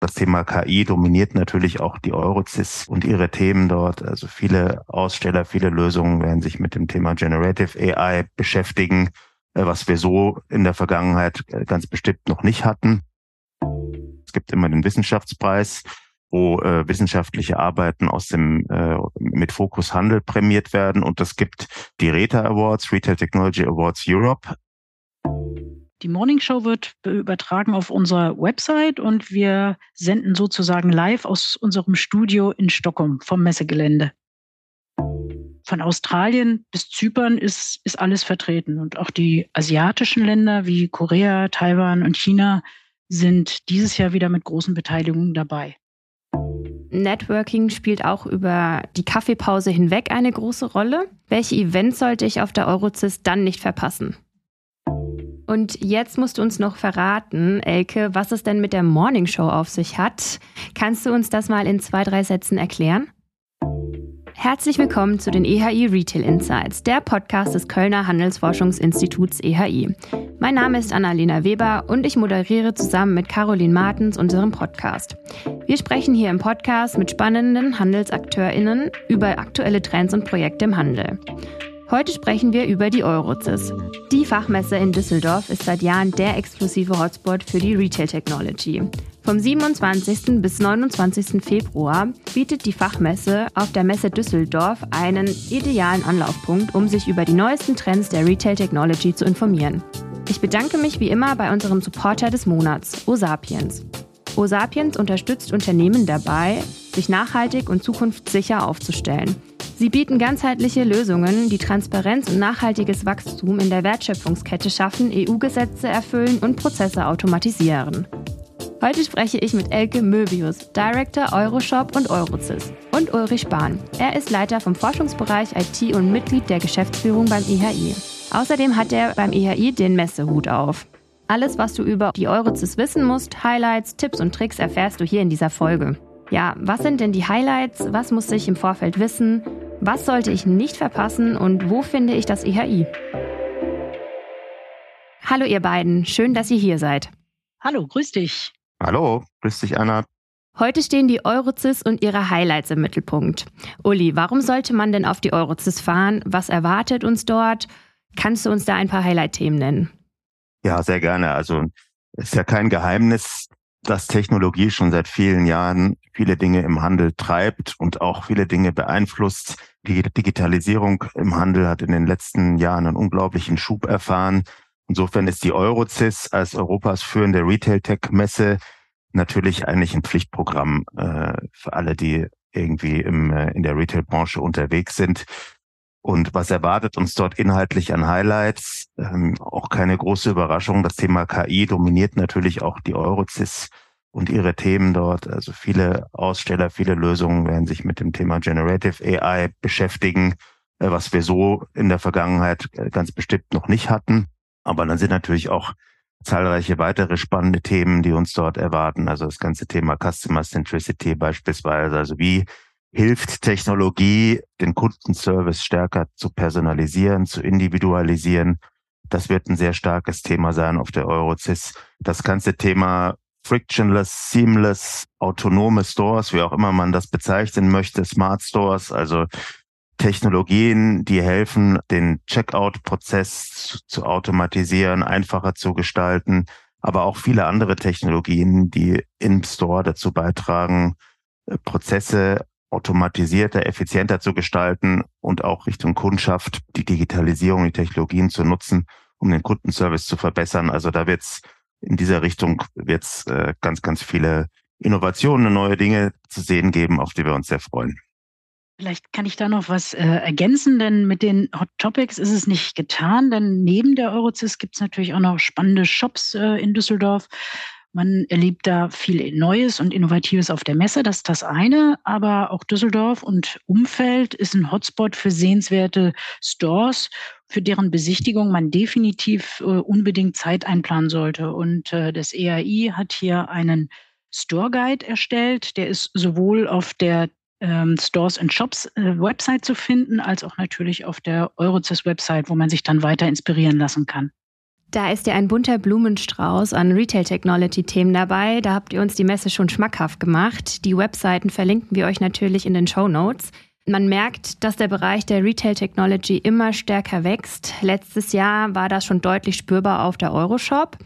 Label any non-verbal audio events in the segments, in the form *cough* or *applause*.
Das Thema KI dominiert natürlich auch die Eurocis und ihre Themen dort. Also viele Aussteller, viele Lösungen werden sich mit dem Thema Generative AI beschäftigen, äh, was wir so in der Vergangenheit äh, ganz bestimmt noch nicht hatten. Es gibt immer den Wissenschaftspreis, wo äh, wissenschaftliche Arbeiten aus dem äh, mit Fokus Handel prämiert werden und es gibt die RETA Awards, Retail Technology Awards Europe. Die Morning Show wird übertragen auf unserer Website und wir senden sozusagen live aus unserem Studio in Stockholm vom Messegelände. Von Australien bis Zypern ist, ist alles vertreten und auch die asiatischen Länder wie Korea, Taiwan und China sind dieses Jahr wieder mit großen Beteiligungen dabei. Networking spielt auch über die Kaffeepause hinweg eine große Rolle. Welche Events sollte ich auf der Eurozis dann nicht verpassen? Und jetzt musst du uns noch verraten, Elke, was es denn mit der Morning Show auf sich hat. Kannst du uns das mal in zwei, drei Sätzen erklären? Herzlich willkommen zu den EHI Retail Insights, der Podcast des Kölner Handelsforschungsinstituts EHI. Mein Name ist Annalena Weber und ich moderiere zusammen mit Caroline Martens unseren Podcast. Wir sprechen hier im Podcast mit spannenden HandelsakteurInnen über aktuelle Trends und Projekte im Handel. Heute sprechen wir über die Eurozis. Die Fachmesse in Düsseldorf ist seit Jahren der exklusive Hotspot für die Retail Technology. Vom 27. bis 29. Februar bietet die Fachmesse auf der Messe Düsseldorf einen idealen Anlaufpunkt, um sich über die neuesten Trends der Retail Technology zu informieren. Ich bedanke mich wie immer bei unserem Supporter des Monats, OSapiens. OSapiens unterstützt Unternehmen dabei, sich nachhaltig und zukunftssicher aufzustellen – Sie bieten ganzheitliche Lösungen, die Transparenz und nachhaltiges Wachstum in der Wertschöpfungskette schaffen, EU-Gesetze erfüllen und Prozesse automatisieren. Heute spreche ich mit Elke Möbius, Director Euroshop und Eurozis, und Ulrich Spahn. Er ist Leiter vom Forschungsbereich IT und Mitglied der Geschäftsführung beim EHI. Außerdem hat er beim EHI den Messehut auf. Alles, was du über die Eurozis wissen musst, Highlights, Tipps und Tricks erfährst du hier in dieser Folge. Ja, was sind denn die Highlights? Was muss ich im Vorfeld wissen? Was sollte ich nicht verpassen und wo finde ich das EHI? Hallo ihr beiden, schön, dass ihr hier seid. Hallo, grüß dich. Hallo, grüß dich Anna. Heute stehen die Eurozis und ihre Highlights im Mittelpunkt. Uli, warum sollte man denn auf die Eurozis fahren? Was erwartet uns dort? Kannst du uns da ein paar Highlight-Themen nennen? Ja, sehr gerne. Also ist ja kein Geheimnis, dass Technologie schon seit vielen Jahren viele Dinge im Handel treibt und auch viele Dinge beeinflusst. Die Digitalisierung im Handel hat in den letzten Jahren einen unglaublichen Schub erfahren. Insofern ist die Eurozis als Europas führende Retail-Tech-Messe natürlich eigentlich ein Pflichtprogramm äh, für alle, die irgendwie im, äh, in der Retail-Branche unterwegs sind. Und was erwartet uns dort inhaltlich an Highlights? Ähm, auch keine große Überraschung. Das Thema KI dominiert natürlich auch die Eurozis und ihre Themen dort. Also viele Aussteller, viele Lösungen werden sich mit dem Thema Generative AI beschäftigen, äh, was wir so in der Vergangenheit äh, ganz bestimmt noch nicht hatten. Aber dann sind natürlich auch zahlreiche weitere spannende Themen, die uns dort erwarten. Also das ganze Thema Customer Centricity beispielsweise. Also wie hilft Technologie, den Kundenservice stärker zu personalisieren, zu individualisieren. Das wird ein sehr starkes Thema sein auf der Eurozis. Das ganze Thema frictionless, seamless, autonome Stores, wie auch immer man das bezeichnen möchte, Smart Stores, also Technologien, die helfen, den Checkout-Prozess zu, automatisieren, einfacher zu gestalten, aber auch viele andere Technologien, die im Store dazu beitragen, äh, Prozesse automatisierter, effizienter zu gestalten und auch Richtung Kundschaft die Digitalisierung, die Technologien zu nutzen, um den Kundenservice zu verbessern. Also da wird's in dieser Richtung wird's äh, ganz, ganz viele Innovationen, neue Dinge zu sehen geben, auf die wir uns sehr freuen. Vielleicht kann ich da noch was äh, ergänzen, denn mit den Hot Topics ist es nicht getan, denn neben der Eurozis gibt es natürlich auch noch spannende Shops äh, in Düsseldorf. Man erlebt da viel Neues und Innovatives auf der Messe, das ist das eine. Aber auch Düsseldorf und Umfeld ist ein Hotspot für sehenswerte Stores, für deren Besichtigung man definitiv äh, unbedingt Zeit einplanen sollte. Und äh, das EAI hat hier einen Store Guide erstellt. Der ist sowohl auf der ähm, Stores and Shops äh, Website zu finden, als auch natürlich auf der Eurozis Website, wo man sich dann weiter inspirieren lassen kann. Da ist ja ein bunter Blumenstrauß an Retail Technology Themen dabei. Da habt ihr uns die Messe schon schmackhaft gemacht. Die Webseiten verlinken wir euch natürlich in den Show Notes. Man merkt, dass der Bereich der Retail Technology immer stärker wächst. Letztes Jahr war das schon deutlich spürbar auf der Euroshop.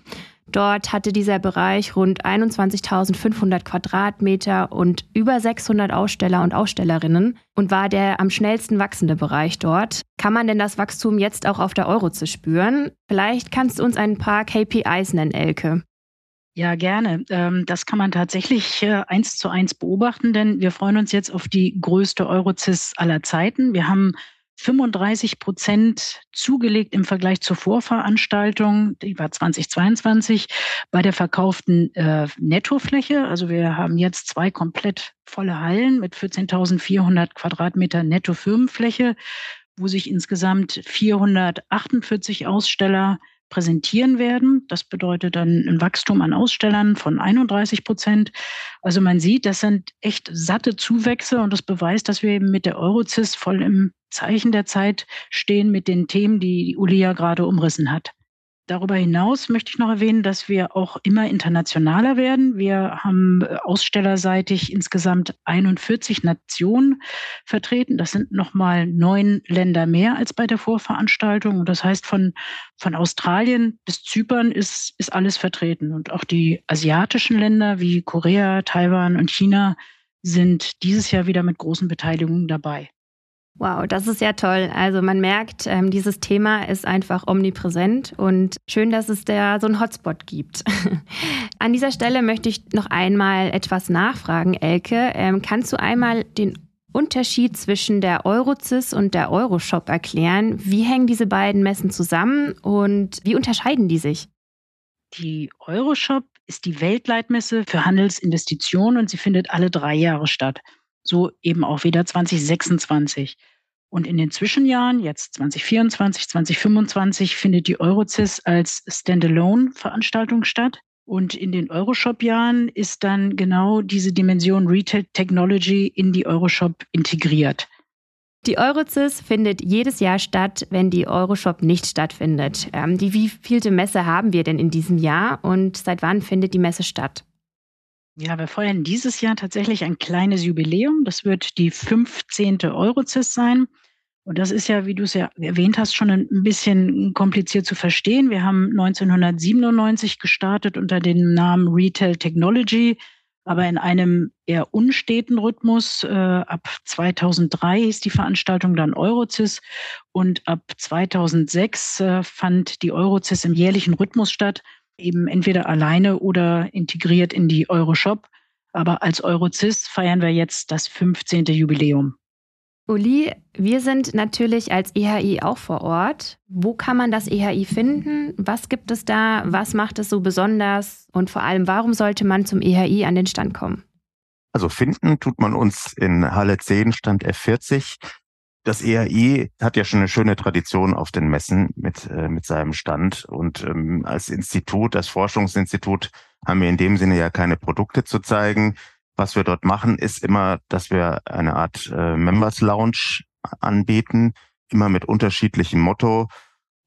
Dort hatte dieser Bereich rund 21.500 Quadratmeter und über 600 Aussteller und Ausstellerinnen und war der am schnellsten wachsende Bereich dort. Kann man denn das Wachstum jetzt auch auf der Euroze spüren? Vielleicht kannst du uns ein paar KPIs nennen, Elke. Ja, gerne. Ähm, das kann man tatsächlich äh, eins zu eins beobachten, denn wir freuen uns jetzt auf die größte Eurozis aller Zeiten. Wir haben 35 Prozent zugelegt im Vergleich zur Vorveranstaltung, die war 2022, bei der verkauften äh, Nettofläche. Also wir haben jetzt zwei komplett volle Hallen mit 14.400 Quadratmeter Netto-Firmenfläche, wo sich insgesamt 448 Aussteller präsentieren werden. Das bedeutet dann ein Wachstum an Ausstellern von 31 Prozent. Also man sieht, das sind echt satte Zuwächse und das beweist, dass wir eben mit der Eurozis voll im Zeichen der Zeit stehen mit den Themen, die Uli ja gerade umrissen hat. Darüber hinaus möchte ich noch erwähnen, dass wir auch immer internationaler werden. Wir haben äh, ausstellerseitig insgesamt 41 Nationen vertreten. Das sind nochmal neun Länder mehr als bei der Vorveranstaltung. das heißt, von, von Australien bis Zypern ist, ist alles vertreten. Und auch die asiatischen Länder wie Korea, Taiwan und China sind dieses Jahr wieder mit großen Beteiligungen dabei. Wow, das ist ja toll. Also man merkt, ähm, dieses Thema ist einfach omnipräsent und schön, dass es da so einen Hotspot gibt. *laughs* An dieser Stelle möchte ich noch einmal etwas nachfragen, Elke. Ähm, kannst du einmal den Unterschied zwischen der Eurozis und der Euroshop erklären? Wie hängen diese beiden Messen zusammen und wie unterscheiden die sich? Die Euroshop ist die Weltleitmesse für Handelsinvestitionen und sie findet alle drei Jahre statt so eben auch wieder 2026. Und in den Zwischenjahren, jetzt 2024, 2025, findet die Eurozis als Standalone-Veranstaltung statt. Und in den Euroshop-Jahren ist dann genau diese Dimension Retail Technology in die Euroshop integriert. Die Eurozis findet jedes Jahr statt, wenn die Euroshop nicht stattfindet. Ähm, die wievielte Messe haben wir denn in diesem Jahr und seit wann findet die Messe statt? Ja, wir feiern dieses Jahr tatsächlich ein kleines Jubiläum. Das wird die 15. Eurozis sein. Und das ist ja, wie du es ja erwähnt hast, schon ein bisschen kompliziert zu verstehen. Wir haben 1997 gestartet unter dem Namen Retail Technology, aber in einem eher unsteten Rhythmus. Äh, ab 2003 ist die Veranstaltung dann Eurozis und ab 2006 äh, fand die Eurozis im jährlichen Rhythmus statt eben entweder alleine oder integriert in die Euroshop. Aber als Eurozis feiern wir jetzt das 15. Jubiläum. Uli, wir sind natürlich als EHI auch vor Ort. Wo kann man das EHI finden? Was gibt es da? Was macht es so besonders? Und vor allem, warum sollte man zum EHI an den Stand kommen? Also finden tut man uns in Halle 10, Stand F40 das ERI hat ja schon eine schöne Tradition auf den Messen mit, äh, mit seinem Stand. Und ähm, als Institut, als Forschungsinstitut haben wir in dem Sinne ja keine Produkte zu zeigen. Was wir dort machen, ist immer, dass wir eine Art äh, Members Lounge anbieten, immer mit unterschiedlichem Motto,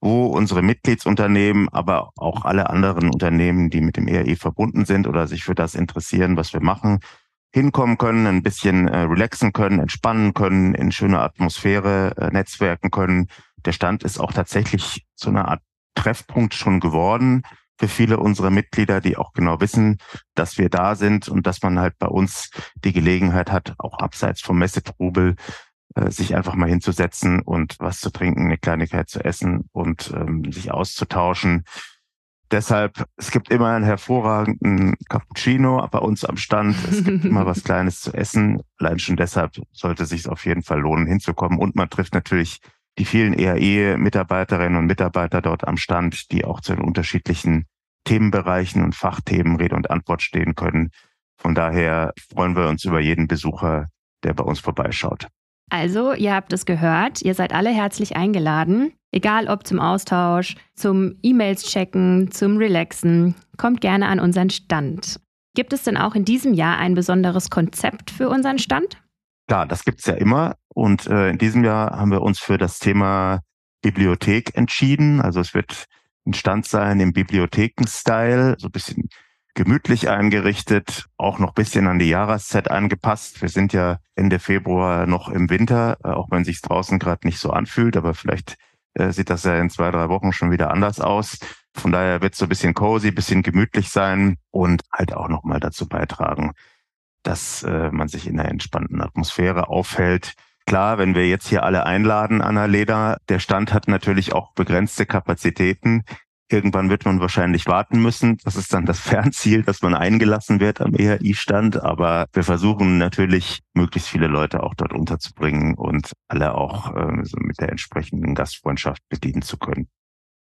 wo unsere Mitgliedsunternehmen, aber auch alle anderen Unternehmen, die mit dem ERI verbunden sind oder sich für das interessieren, was wir machen, hinkommen können, ein bisschen äh, relaxen können, entspannen können, in schöner Atmosphäre äh, netzwerken können. Der Stand ist auch tatsächlich so eine Art Treffpunkt schon geworden für viele unserer Mitglieder, die auch genau wissen, dass wir da sind und dass man halt bei uns die Gelegenheit hat, auch abseits vom Messetrubel, äh, sich einfach mal hinzusetzen und was zu trinken, eine Kleinigkeit zu essen und ähm, sich auszutauschen. Deshalb, es gibt immer einen hervorragenden Cappuccino bei uns am Stand. Es gibt immer *laughs* was Kleines zu essen. Allein schon deshalb sollte es sich auf jeden Fall lohnen, hinzukommen. Und man trifft natürlich die vielen ERE-Mitarbeiterinnen und Mitarbeiter dort am Stand, die auch zu den unterschiedlichen Themenbereichen und Fachthemen Rede und Antwort stehen können. Von daher freuen wir uns über jeden Besucher, der bei uns vorbeischaut. Also, ihr habt es gehört, ihr seid alle herzlich eingeladen. Egal ob zum Austausch, zum E-Mails checken, zum Relaxen, kommt gerne an unseren Stand. Gibt es denn auch in diesem Jahr ein besonderes Konzept für unseren Stand? Klar, das gibt's ja immer. Und äh, in diesem Jahr haben wir uns für das Thema Bibliothek entschieden. Also es wird ein Stand sein im Bibliotheken-Style, so ein bisschen gemütlich eingerichtet, auch noch bisschen an die Jahreszeit angepasst. Wir sind ja Ende Februar noch im Winter, äh, auch wenn sich draußen gerade nicht so anfühlt, aber vielleicht äh, sieht das ja in zwei, drei Wochen schon wieder anders aus. Von daher wird es so ein bisschen cozy, bisschen gemütlich sein und halt auch nochmal dazu beitragen, dass äh, man sich in einer entspannten Atmosphäre aufhält. Klar, wenn wir jetzt hier alle einladen, Anna Leder, der Stand hat natürlich auch begrenzte Kapazitäten. Irgendwann wird man wahrscheinlich warten müssen. Das ist dann das *laughs* Fernziel, dass man eingelassen wird am EHI-Stand. Aber wir versuchen natürlich, möglichst viele Leute auch dort unterzubringen und alle auch äh, so mit der entsprechenden Gastfreundschaft bedienen zu können.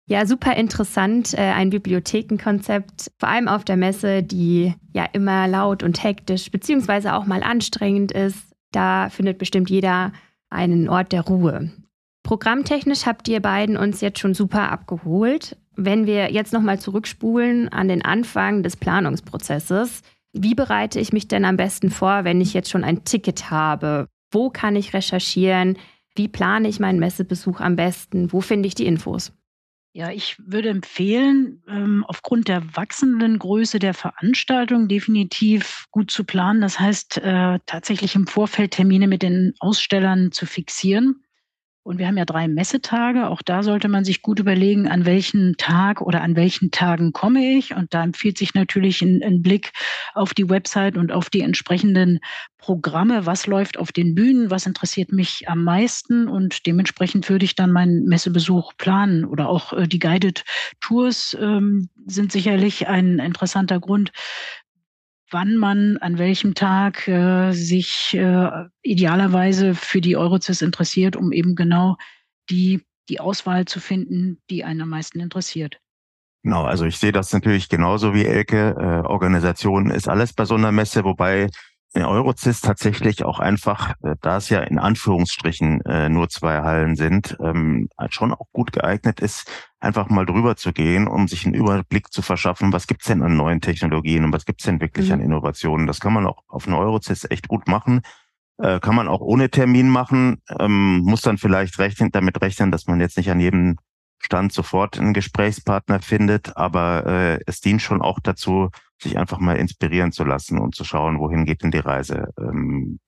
Ja, super interessant, äh, ein Bibliothekenkonzept, vor allem auf der Messe, die ja immer laut und hektisch, beziehungsweise auch mal anstrengend ist. Da findet bestimmt jeder einen Ort der Ruhe. Programmtechnisch habt ihr beiden uns jetzt schon super abgeholt. Wenn wir jetzt nochmal zurückspulen an den Anfang des Planungsprozesses, wie bereite ich mich denn am besten vor, wenn ich jetzt schon ein Ticket habe? Wo kann ich recherchieren? Wie plane ich meinen Messebesuch am besten? Wo finde ich die Infos? Ja, ich würde empfehlen, ähm, aufgrund der wachsenden Größe der Veranstaltung definitiv gut zu planen. Das heißt, äh, tatsächlich im Vorfeld Termine mit den Ausstellern zu fixieren. Und wir haben ja drei Messetage. Auch da sollte man sich gut überlegen, an welchen Tag oder an welchen Tagen komme ich. Und da empfiehlt sich natürlich ein, ein, Blick auf die Website und auf die entsprechenden Programme. Was läuft auf den Bühnen? Was interessiert mich am meisten? Und dementsprechend würde ich dann meinen Messebesuch planen. Oder auch äh, die Guided Tours ähm, sind sicherlich ein interessanter Grund, wann man an welchem Tag äh, sich äh, idealerweise für die Eurozis interessiert, um eben genau die, die Auswahl zu finden, die einen am meisten interessiert. Genau, also ich sehe das natürlich genauso wie Elke. Äh, Organisation ist alles bei so einer Messe, wobei in Eurozis tatsächlich auch einfach, äh, da es ja in Anführungsstrichen äh, nur zwei Hallen sind, ähm, halt schon auch gut geeignet ist, einfach mal drüber zu gehen, um sich einen Überblick zu verschaffen, was gibt's denn an neuen Technologien und was gibt's denn wirklich mhm. an Innovationen. Das kann man auch auf einer Eurozis echt gut machen. Äh, kann man auch ohne Termin machen, ähm, muss dann vielleicht rechnen, damit rechnen, dass man jetzt nicht an jedem Stand sofort einen Gesprächspartner findet, aber äh, es dient schon auch dazu, sich einfach mal inspirieren zu lassen und zu schauen, wohin geht denn die Reise ähm,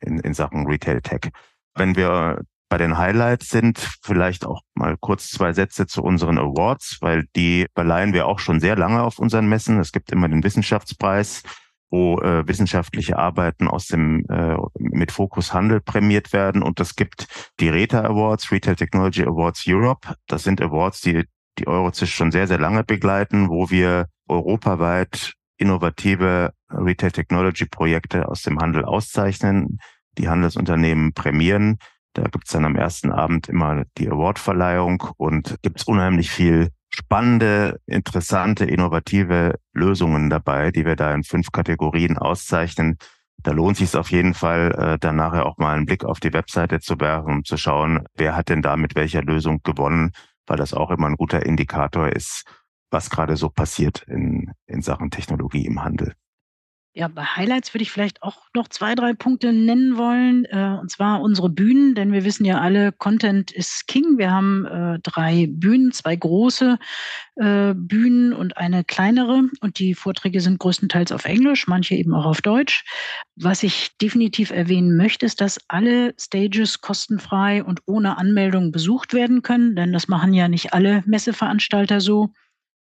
in, in Sachen Retail Tech. Wenn wir bei den Highlights sind, vielleicht auch mal kurz zwei Sätze zu unseren Awards, weil die verleihen wir auch schon sehr lange auf unseren Messen. Es gibt immer den Wissenschaftspreis, wo äh, wissenschaftliche Arbeiten aus dem äh, mit Fokus Handel prämiert werden und es gibt die RETA Awards, Retail Technology Awards Europe. Das sind Awards, die die Eurozis schon sehr sehr lange begleiten, wo wir europaweit innovative Retail Technology Projekte aus dem Handel auszeichnen, die Handelsunternehmen prämieren. Da gibt's dann am ersten Abend immer die Awardverleihung und gibt's unheimlich viel spannende, interessante, innovative Lösungen dabei, die wir da in fünf Kategorien auszeichnen. Da lohnt sich es auf jeden Fall, äh, dann nachher auch mal einen Blick auf die Webseite zu werfen, um zu schauen, wer hat denn da mit welcher Lösung gewonnen, weil das auch immer ein guter Indikator ist, was gerade so passiert in, in Sachen Technologie im Handel. Ja, bei Highlights würde ich vielleicht auch noch zwei, drei Punkte nennen wollen. Äh, und zwar unsere Bühnen, denn wir wissen ja alle, Content ist King. Wir haben äh, drei Bühnen, zwei große äh, Bühnen und eine kleinere. Und die Vorträge sind größtenteils auf Englisch, manche eben auch auf Deutsch. Was ich definitiv erwähnen möchte, ist, dass alle Stages kostenfrei und ohne Anmeldung besucht werden können, denn das machen ja nicht alle Messeveranstalter so.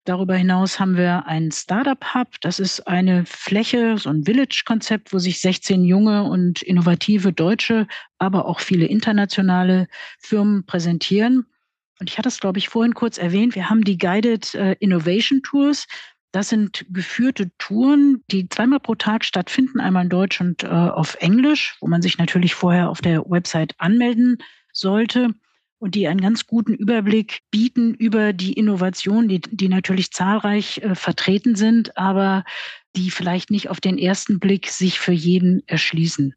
Darüber hinaus haben wir einen Startup Hub. Das ist eine Fläche, so ein Village-Konzept, wo sich 16 junge und innovative deutsche, aber auch viele internationale Firmen präsentieren. Und ich hatte es, glaube ich, vorhin kurz erwähnt. Wir haben die Guided äh, Innovation Tours. Das sind geführte Touren, die zweimal pro Tag stattfinden, einmal in Deutsch und äh, auf Englisch, wo man sich natürlich vorher auf der Website anmelden sollte und die einen ganz guten Überblick bieten über die Innovationen, die, die natürlich zahlreich äh, vertreten sind, aber die vielleicht nicht auf den ersten Blick sich für jeden erschließen.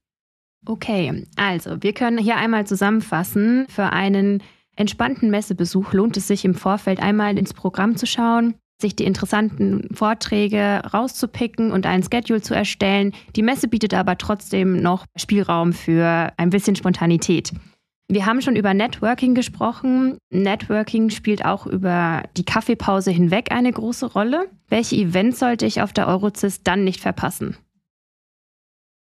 Okay, also wir können hier einmal zusammenfassen. Für einen entspannten Messebesuch lohnt es sich im Vorfeld einmal ins Programm zu schauen, sich die interessanten Vorträge rauszupicken und einen Schedule zu erstellen. Die Messe bietet aber trotzdem noch Spielraum für ein bisschen Spontanität. Wir haben schon über Networking gesprochen. Networking spielt auch über die Kaffeepause hinweg eine große Rolle. Welche Events sollte ich auf der Eurozis dann nicht verpassen?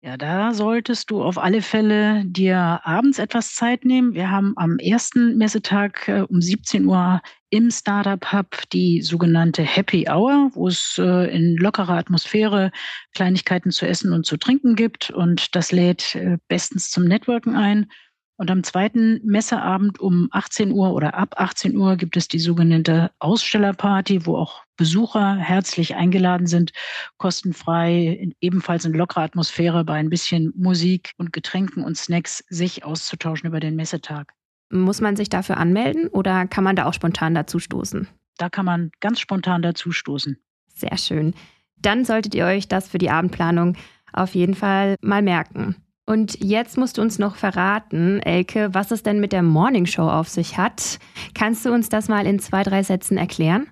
Ja, da solltest du auf alle Fälle dir abends etwas Zeit nehmen. Wir haben am ersten Messetag äh, um 17 Uhr im Startup Hub die sogenannte Happy Hour, wo es äh, in lockerer Atmosphäre Kleinigkeiten zu essen und zu trinken gibt. Und das lädt äh, bestens zum Networken ein. Und am zweiten Messeabend um 18 Uhr oder ab 18 Uhr gibt es die sogenannte Ausstellerparty, wo auch Besucher herzlich eingeladen sind, kostenfrei, ebenfalls in lockerer Atmosphäre bei ein bisschen Musik und Getränken und Snacks sich auszutauschen über den Messetag. Muss man sich dafür anmelden oder kann man da auch spontan dazu stoßen? Da kann man ganz spontan dazu stoßen. Sehr schön. Dann solltet ihr euch das für die Abendplanung auf jeden Fall mal merken. Und jetzt musst du uns noch verraten, Elke, was es denn mit der Morning Show auf sich hat. Kannst du uns das mal in zwei, drei Sätzen erklären?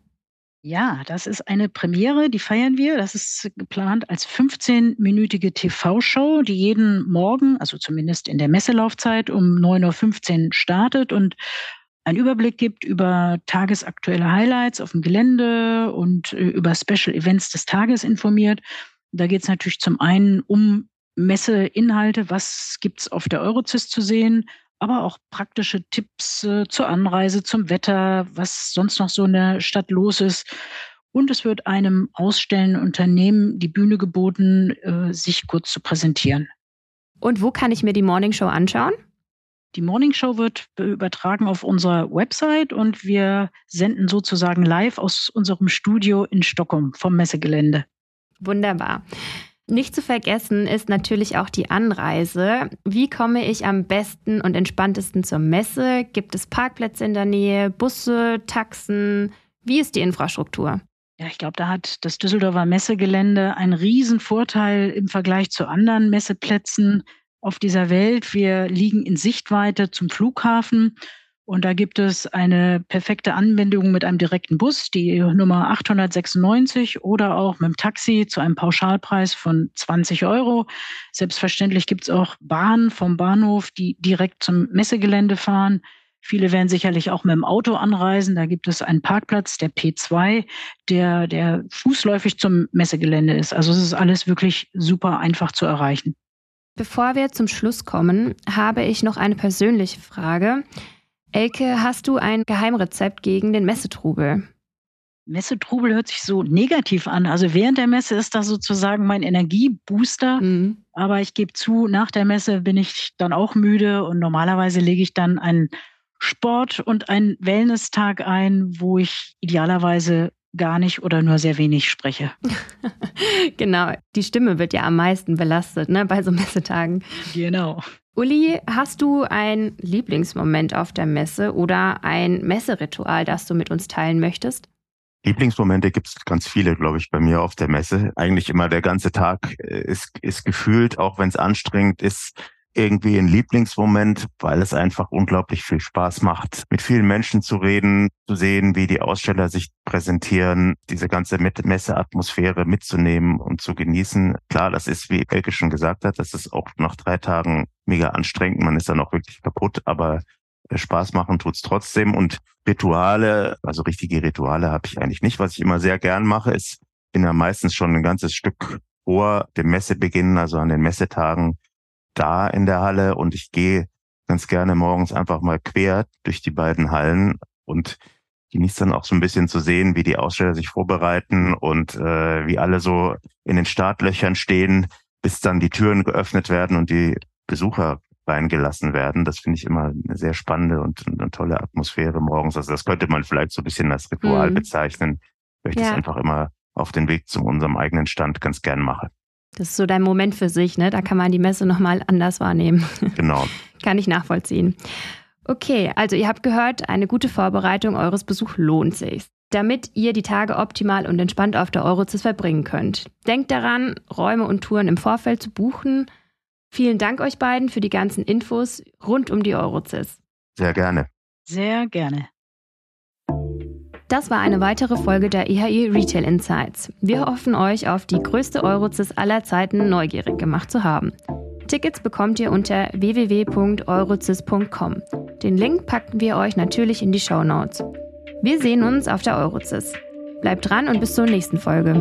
Ja, das ist eine Premiere, die feiern wir. Das ist geplant als 15-minütige TV-Show, die jeden Morgen, also zumindest in der Messelaufzeit, um 9.15 Uhr startet und einen Überblick gibt über tagesaktuelle Highlights auf dem Gelände und äh, über Special Events des Tages informiert. Da geht es natürlich zum einen um Messeinhalte, was gibt es auf der Eurozis zu sehen, aber auch praktische Tipps äh, zur Anreise, zum Wetter, was sonst noch so in der Stadt los ist. Und es wird einem ausstellenden Unternehmen die Bühne geboten, äh, sich kurz zu präsentieren. Und wo kann ich mir die Morning Show anschauen? Die Morning Show wird übertragen auf unserer Website und wir senden sozusagen live aus unserem Studio in Stockholm vom Messegelände. Wunderbar. Nicht zu vergessen ist natürlich auch die Anreise. Wie komme ich am besten und entspanntesten zur Messe? Gibt es Parkplätze in der Nähe, Busse, Taxen? Wie ist die Infrastruktur? Ja, ich glaube, da hat das Düsseldorfer Messegelände einen riesen Vorteil im Vergleich zu anderen Messeplätzen auf dieser Welt. Wir liegen in Sichtweite zum Flughafen und da gibt es eine perfekte Anbindung mit einem direkten Bus, die Nummer 896 oder auch mit dem Taxi zu einem Pauschalpreis von 20 Euro. Selbstverständlich gibt es auch Bahnen vom Bahnhof, die direkt zum Messegelände fahren. Viele werden sicherlich auch mit dem Auto anreisen. Da gibt es einen Parkplatz, der P2, der, der fußläufig zum Messegelände ist. Also es ist alles wirklich super einfach zu erreichen. Bevor wir zum Schluss kommen, habe ich noch eine persönliche Frage. Elke, hast du ein Geheimrezept gegen den Messetrubel? Messetrubel hört sich so negativ an. Also während der Messe ist das sozusagen mein Energiebooster. Mhm. Aber ich gebe zu, nach der Messe bin ich dann auch müde und normalerweise lege ich dann einen Sport- und einen Wellness-Tag ein, wo ich idealerweise gar nicht oder nur sehr wenig spreche. *laughs* genau, die Stimme wird ja am meisten belastet ne, bei so Messetagen. Genau. Uli, hast du ein Lieblingsmoment auf der Messe oder ein Messeritual, das du mit uns teilen möchtest? Lieblingsmomente gibt es ganz viele, glaube ich, bei mir auf der Messe. Eigentlich immer der ganze Tag äh, ist, ist gefühlt, auch wenn es anstrengend ist, irgendwie ein Lieblingsmoment, weil es einfach unglaublich viel Spaß macht, mit vielen Menschen zu reden, zu sehen, wie die Aussteller sich präsentieren, diese ganze Messeatmosphäre mitzunehmen und zu genießen. Klar, das ist, wie Elke schon gesagt hat, das ist auch nach drei Tagen mega anstrengend. Man ist dann auch wirklich kaputt, aber äh, Spaß machen tut's trotzdem. Und Rituale, also richtige Rituale habe ich eigentlich nicht. Was ich immer sehr gern mache, ist, bin ja meistens schon ein ganzes Stück vor dem Messebeginn, also an den Messetagen, da in der Halle und ich gehe ganz gerne morgens einfach mal quer durch die beiden Hallen und genieße dann auch so ein bisschen zu sehen, wie die Aussteller sich vorbereiten und äh, wie alle so in den Startlöchern stehen, bis dann die Türen geöffnet werden und die Besucher reingelassen werden. Das finde ich immer eine sehr spannende und eine tolle Atmosphäre morgens. Also das könnte man vielleicht so ein bisschen als Ritual mhm. bezeichnen, weil ich ja. das einfach immer auf den Weg zu unserem eigenen Stand ganz gern mache. Das ist so dein Moment für sich, ne? Da kann man die Messe nochmal anders wahrnehmen. *laughs* Genau. kann ich nachvollziehen. Okay, also ihr habt gehört, eine gute Vorbereitung eures Besuchs lohnt sich, damit ihr die Tage optimal und entspannt auf der Eurozis verbringen könnt. Denkt daran, Räume und Touren im Vorfeld zu buchen. Vielen Dank euch beiden für die ganzen Infos rund um die Eurozis. Sehr gerne. Sehr gerne. Das war eine weitere Folge der EHI Retail Insights. Wir hoffen euch auf die größte Eurozis aller Zeiten neugierig gemacht zu haben. Tickets bekommt ihr unter www.eurozis.com. Den Link packen wir euch natürlich in die Show Notes. Wir sehen uns auf der Eurozis. Bleibt dran und bis zur nächsten Folge.